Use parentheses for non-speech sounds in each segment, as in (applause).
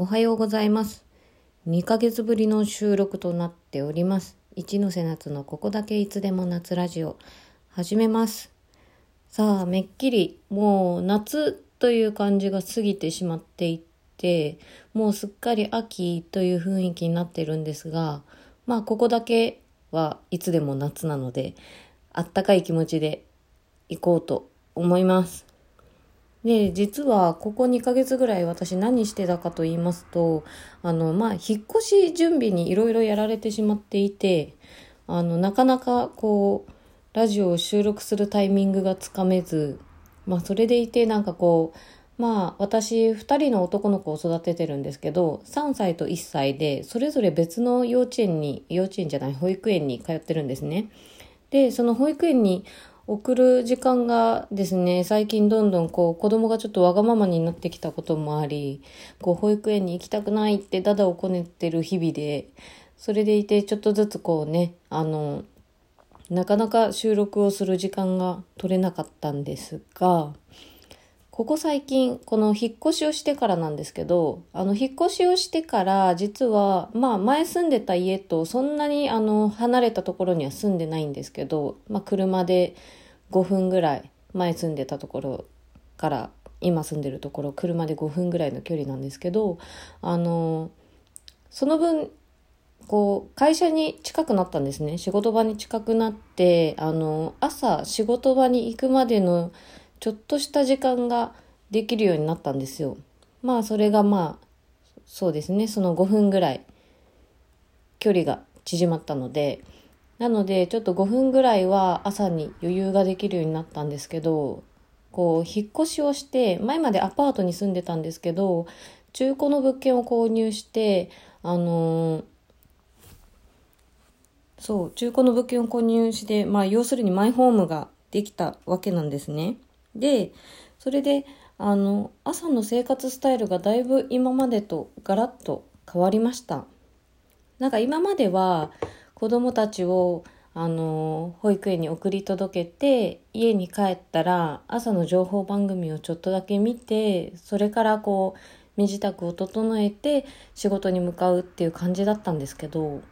おはようございます。2ヶ月ぶりの収録となっております。一ノ瀬夏のここだけいつでも夏ラジオ始めます。さあ、めっきりもう夏という感じが過ぎてしまっていて、もうすっかり秋という雰囲気になってるんですが、まあここだけはいつでも夏なので、あったかい気持ちで行こうと思います。で、実はここ2ヶ月ぐらい私何してたかと言いますと、あの、まあ、引っ越し準備にいろいろやられてしまっていて、あの、なかなかこう、ラジオを収録するタイミングがつかめず、まあ、それでいてなんかこう、まあ、私2人の男の子を育ててるんですけど、3歳と1歳で、それぞれ別の幼稚園に、幼稚園じゃない、保育園に通ってるんですね。で、その保育園に送る時間がですね、最近どんどんこう子供がちょっとわがままになってきたこともあり、こう保育園に行きたくないってダダをこねてる日々で、それでいてちょっとずつこうね、あの、なかなか収録をする時間が取れなかったんですが、ここ最近、この引っ越しをしてからなんですけど、あの、引っ越しをしてから、実は、まあ、前住んでた家と、そんなに、あの、離れたところには住んでないんですけど、まあ、車で5分ぐらい、前住んでたところから、今住んでるところ、車で5分ぐらいの距離なんですけど、あの、その分、こう、会社に近くなったんですね。仕事場に近くなって、あの、朝仕事場に行くまでの、ちょっとした時間ができるようになったんですよ。まあそれがまあそうですねその5分ぐらい距離が縮まったのでなのでちょっと5分ぐらいは朝に余裕ができるようになったんですけどこう引っ越しをして前までアパートに住んでたんですけど中古の物件を購入してあのーそう中古の物件を購入してまあ要するにマイホームができたわけなんですね。で、それで、あの、朝の生活スタイルがだいぶ今までとガラッと変わりました。なんか今までは子供たちを、あの、保育園に送り届けて、家に帰ったら朝の情報番組をちょっとだけ見て、それからこう、身支度を整えて仕事に向かうっていう感じだったんですけど、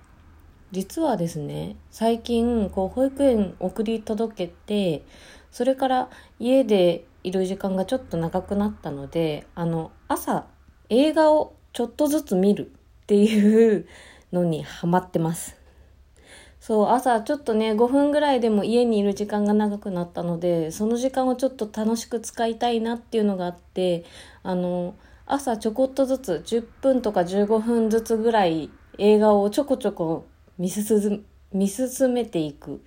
実はですね、最近、こう、保育園送り届けて、それから家でいる時間がちょっと長くなったので、あの、朝映画をちょっとずつ見るっていうのにハマってます。そう、朝ちょっとね、5分ぐらいでも家にいる時間が長くなったので、その時間をちょっと楽しく使いたいなっていうのがあって、あの、朝ちょこっとずつ10分とか15分ずつぐらい映画をちょこちょこ見進見進めていくっ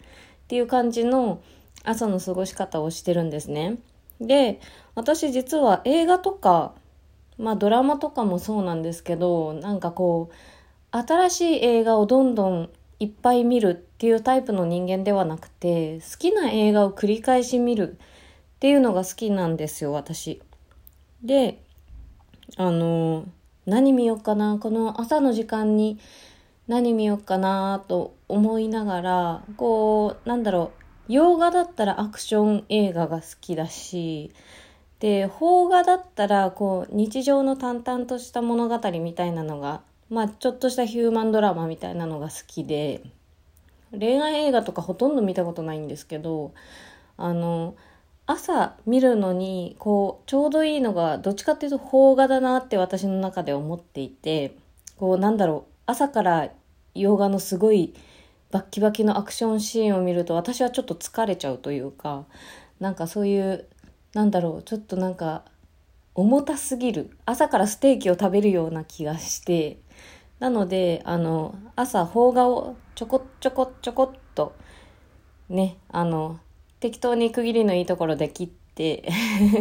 ていう感じの朝の過ごし方をしてるんですね。で、私実は映画とか、まあドラマとかもそうなんですけど、なんかこう、新しい映画をどんどんいっぱい見るっていうタイプの人間ではなくて、好きな映画を繰り返し見るっていうのが好きなんですよ、私。で、あの、何見ようかな、この朝の時間に何見ようかなと思いながら、こう、なんだろう、洋画だったらアクション映画が好きだし、で、邦画だったら、こう、日常の淡々とした物語みたいなのが、まあ、ちょっとしたヒューマンドラマみたいなのが好きで、恋愛映画とかほとんど見たことないんですけど、あの、朝見るのに、こう、ちょうどいいのが、どっちかっていうと邦画だなって私の中で思っていて、こう、なんだろう、朝から洋画のすごいバッキバキのアクションシーンを見ると私はちょっと疲れちゃうというかなんかそういうなんだろうちょっとなんか重たすぎる朝からステーキを食べるような気がしてなのであの朝邦画をちょこちょこちょこっとねあの適当に区切りのいいところで切って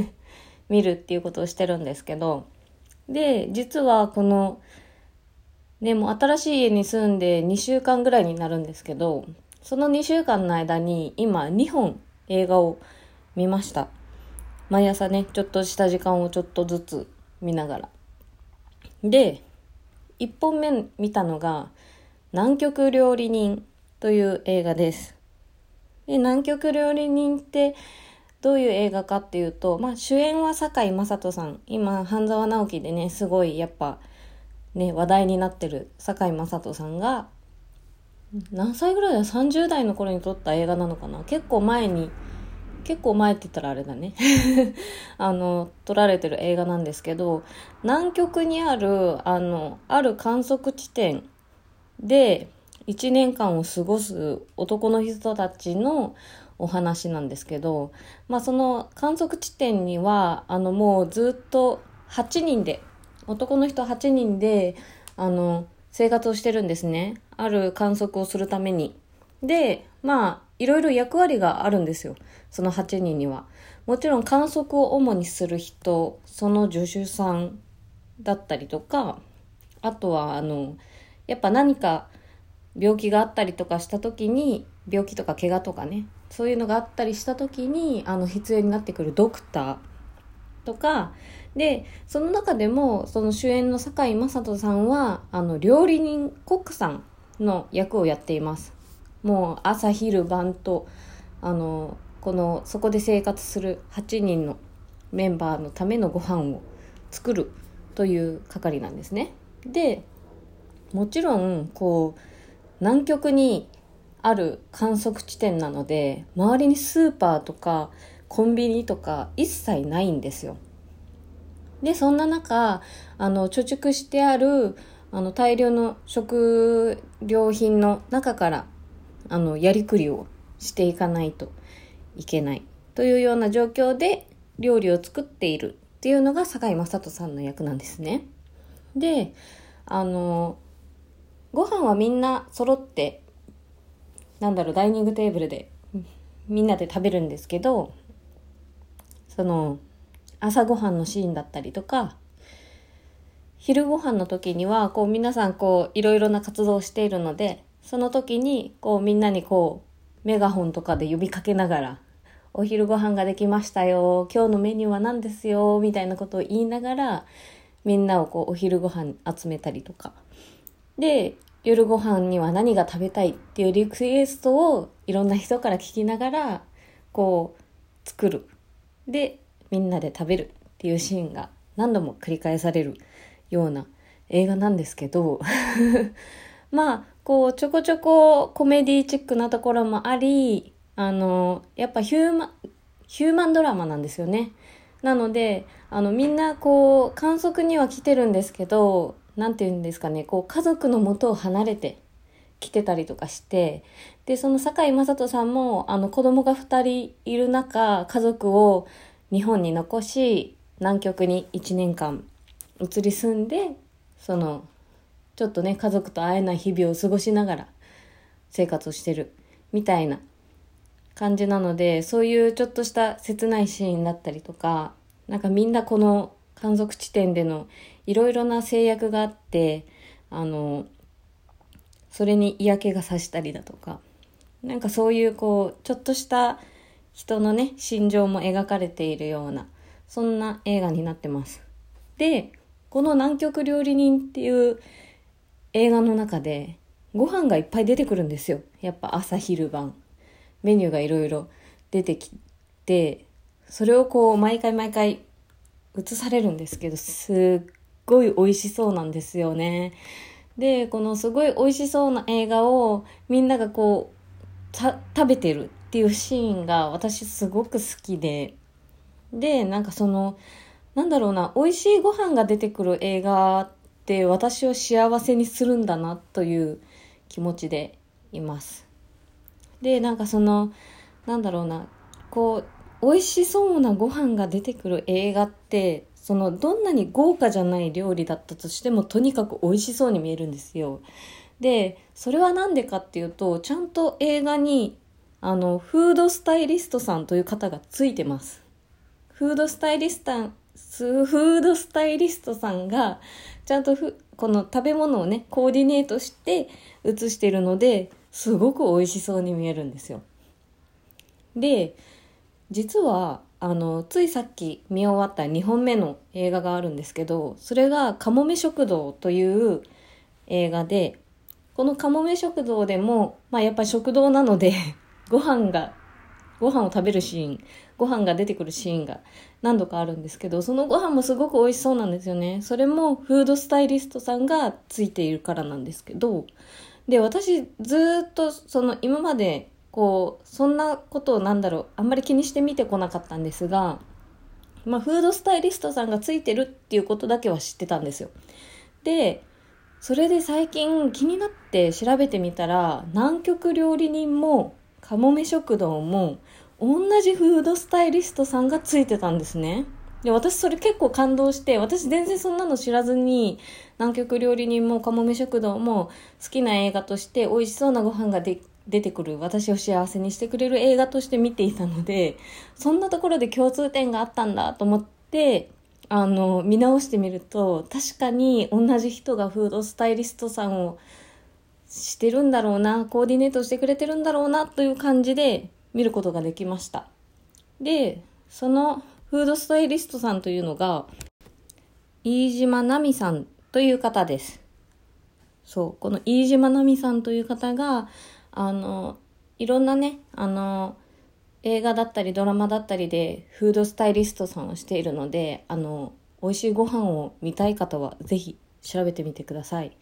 (laughs) 見るっていうことをしてるんですけどで実はこのでもう新しい家に住んで2週間ぐらいになるんですけど、その2週間の間に今2本映画を見ました。毎朝ね、ちょっとした時間をちょっとずつ見ながら。で、1本目見たのが南極料理人という映画です。で、南極料理人ってどういう映画かっていうと、まあ主演は堺雅人さん。今、半沢直樹でね、すごいやっぱね、話題になってる堺雅人さんが、何歳ぐらいだ ?30 代の頃に撮った映画なのかな？結構前に、結構前って言ったらあれだね。(laughs) あの、撮られてる映画なんですけど、南極にある、あの、ある観測地点で、1年間を過ごす男の人たちのお話なんですけど、まあその観測地点には、あのもうずっと8人で、男の人8人で、あの、生活をしてるんですね。ある観測をするために。で、まあ、いろいろ役割があるんですよ。その8人には。もちろん観測を主にする人、その助手さんだったりとか、あとは、あの、やっぱ何か病気があったりとかした時に、病気とか怪我とかね、そういうのがあったりした時に、あの、必要になってくるドクターとか、で、その中でも、その主演の堺雅人さんは、あの、料理人、コックさんの役をやっています。もう朝昼晩と、あの、この、そこで生活する8人のメンバーのためのご飯を作るという係なんですね。で、もちろん、こう、南極にある観測地点なので、周りにスーパーとかコンビニとか一切ないんですよ。で、そんな中、あの、貯蓄してある、あの、大量の食料品の中から、あの、やりくりをしていかないといけないというような状況で料理を作っているっていうのが堺雅人さんの役なんですね。で、あの、ご飯はみんな揃って、なんだろう、ダイニングテーブルでみんなで食べるんですけど、その、朝ごはんのシーンだったりとか、昼ご飯の時には、こう皆さんこういろいろな活動をしているので、その時にこうみんなにこうメガホンとかで呼びかけながら、お昼ご飯ができましたよ、今日のメニューは何ですよ、みたいなことを言いながら、みんなをこうお昼ご飯集めたりとか。で、夜ご飯には何が食べたいっていうリクエストをいろんな人から聞きながら、こう作る。で、みんなで食べるっていうシーンが何度も繰り返されるような映画なんですけど (laughs) まあこうちょこちょこコメディチックなところもありあのやっぱヒューマヒューマンドラマなんですよね。なのであのみんなこう観測には来てるんですけど何て言うんですかねこう家族のもとを離れて来てたりとかしてでその堺雅人さんもあの子供が2人いる中家族を日本に残し南極に1年間移り住んでそのちょっとね家族と会えない日々を過ごしながら生活をしてるみたいな感じなのでそういうちょっとした切ないシーンだったりとかなんかみんなこの観測地点でのいろいろな制約があってあのそれに嫌気がさしたりだとかなんかそういうこうちょっとした人のね、心情も描かれているような、そんな映画になってます。で、この南極料理人っていう映画の中で、ご飯がいっぱい出てくるんですよ。やっぱ朝昼晩。メニューがいろいろ出てきて、それをこう毎回毎回映されるんですけど、すっごい美味しそうなんですよね。で、このすごい美味しそうな映画をみんながこう、食べてるっていうシーンが私すごく好きで、で、なんかその、なんだろうな、美味しいご飯が出てくる映画って私を幸せにするんだなという気持ちでいます。で、なんかその、なんだろうな、こう、美味しそうなご飯が出てくる映画って、その、どんなに豪華じゃない料理だったとしても、とにかく美味しそうに見えるんですよ。で、それは何でかっていうと、ちゃんと映画にあの、フードスタイリストさんという方がついてます。フードスタイリスタ、フードスタイリストさんが、ちゃんとふこの食べ物をね、コーディネートして写してるので、すごく美味しそうに見えるんですよ。で、実は、あの、ついさっき見終わった2本目の映画があるんですけど、それがかもめ食堂という映画で、このかもめ食堂でも、まあやっぱ食堂なのでご飯がご飯を食べるシーン、ご飯が出てくるシーンが何度かあるんですけど、そのご飯もすごく美味しそうなんですよね。それもフードスタイリストさんがついているからなんですけど、で、私ずっとその今までこう、そんなことをなんだろう、あんまり気にして見てこなかったんですが、まあ、フードスタイリストさんがついてるっていうことだけは知ってたんですよ。で、それで最近気になって調べてみたら、南極料理人も、かもめ食堂も、同じフードスタイリストさんがついてたんですね。で、私それ結構感動して、私全然そんなの知らずに、南極料理人もかもめ食堂も好きな映画として美味しそうなご飯がで出てくる私を幸せにしてくれる映画として見ていたので、そんなところで共通点があったんだと思って、あの、見直してみると、確かに同じ人がフードスタイリストさんをしてるんだろうな、コーディネートしてくれてるんだろうな、という感じで見ることができました。で、そのフードスタイリストさんというのが、飯島奈美さんという方です。そう、この飯島奈美さんという方が、あの、いろんなね、あの、映画だったりドラマだったりでフードスタイリストさんをしているので、あの、美味しいご飯を見たい方はぜひ調べてみてください。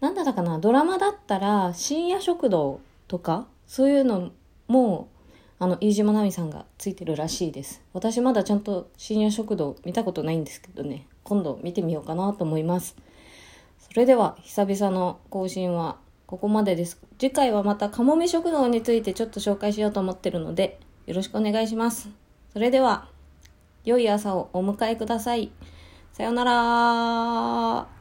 なんだったかなドラマだったら深夜食堂とかそういうのもあの飯島奈美さんがついてるらしいです。私まだちゃんと深夜食堂見たことないんですけどね。今度見てみようかなと思います。それでは久々の更新はここまでです。次回はまたかもめ食堂についてちょっと紹介しようと思ってるのでよろしくお願いします。それでは、良い朝をお迎えください。さようなら。